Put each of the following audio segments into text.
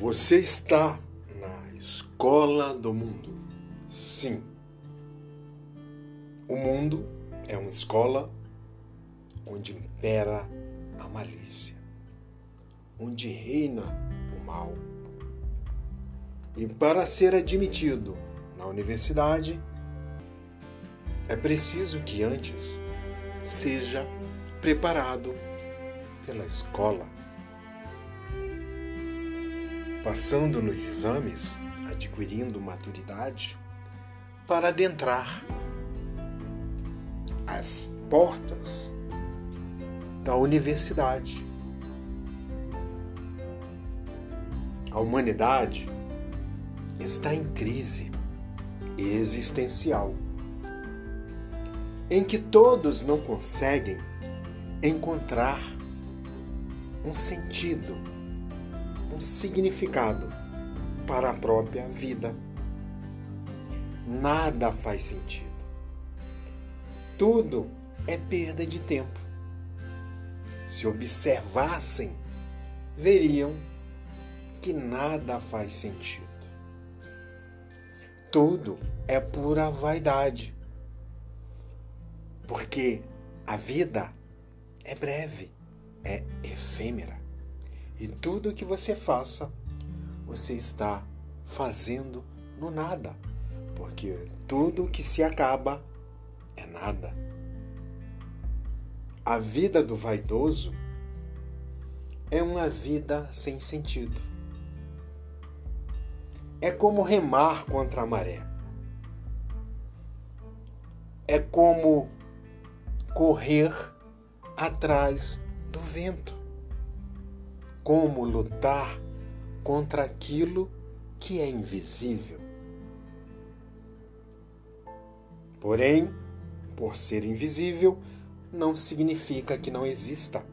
Você está na escola do mundo. Sim. O mundo é uma escola onde impera a malícia, onde reina o mal. E para ser admitido na universidade, é preciso que antes seja preparado pela escola passando nos exames, adquirindo maturidade, para adentrar as portas da universidade. A humanidade está em crise existencial, em que todos não conseguem encontrar um sentido um significado para a própria vida. Nada faz sentido. Tudo é perda de tempo. Se observassem, veriam que nada faz sentido. Tudo é pura vaidade. Porque a vida é breve, é efêmera. E tudo que você faça, você está fazendo no nada, porque tudo que se acaba é nada. A vida do vaidoso é uma vida sem sentido. É como remar contra a maré. É como correr atrás do vento como lutar contra aquilo que é invisível. Porém, por ser invisível, não significa que não exista,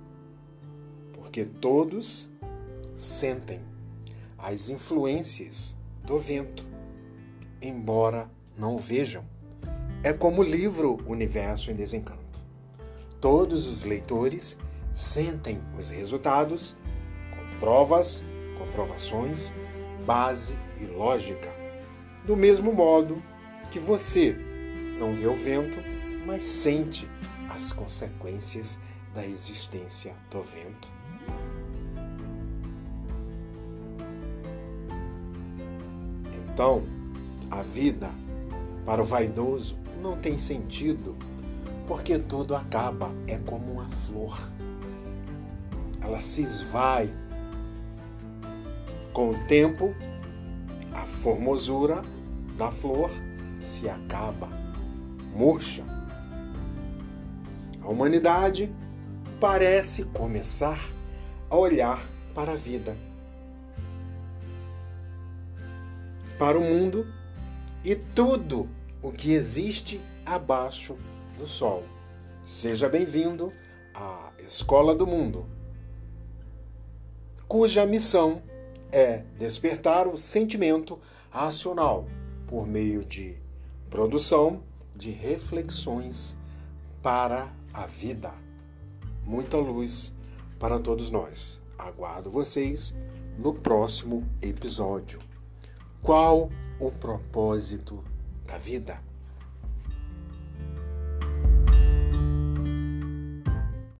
porque todos sentem as influências do vento, embora não o vejam. É como o livro Universo em Desencanto. Todos os leitores sentem os resultados provas, comprovações, base e lógica. Do mesmo modo que você não vê o vento, mas sente as consequências da existência do vento. Então, a vida para o vaidoso não tem sentido, porque tudo acaba, é como uma flor. Ela se esvai com o tempo, a formosura da flor se acaba, murcha. A humanidade parece começar a olhar para a vida, para o mundo e tudo o que existe abaixo do sol. Seja bem-vindo à Escola do Mundo, cuja missão é despertar o sentimento racional por meio de produção de reflexões para a vida. Muita luz para todos nós. Aguardo vocês no próximo episódio. Qual o propósito da vida?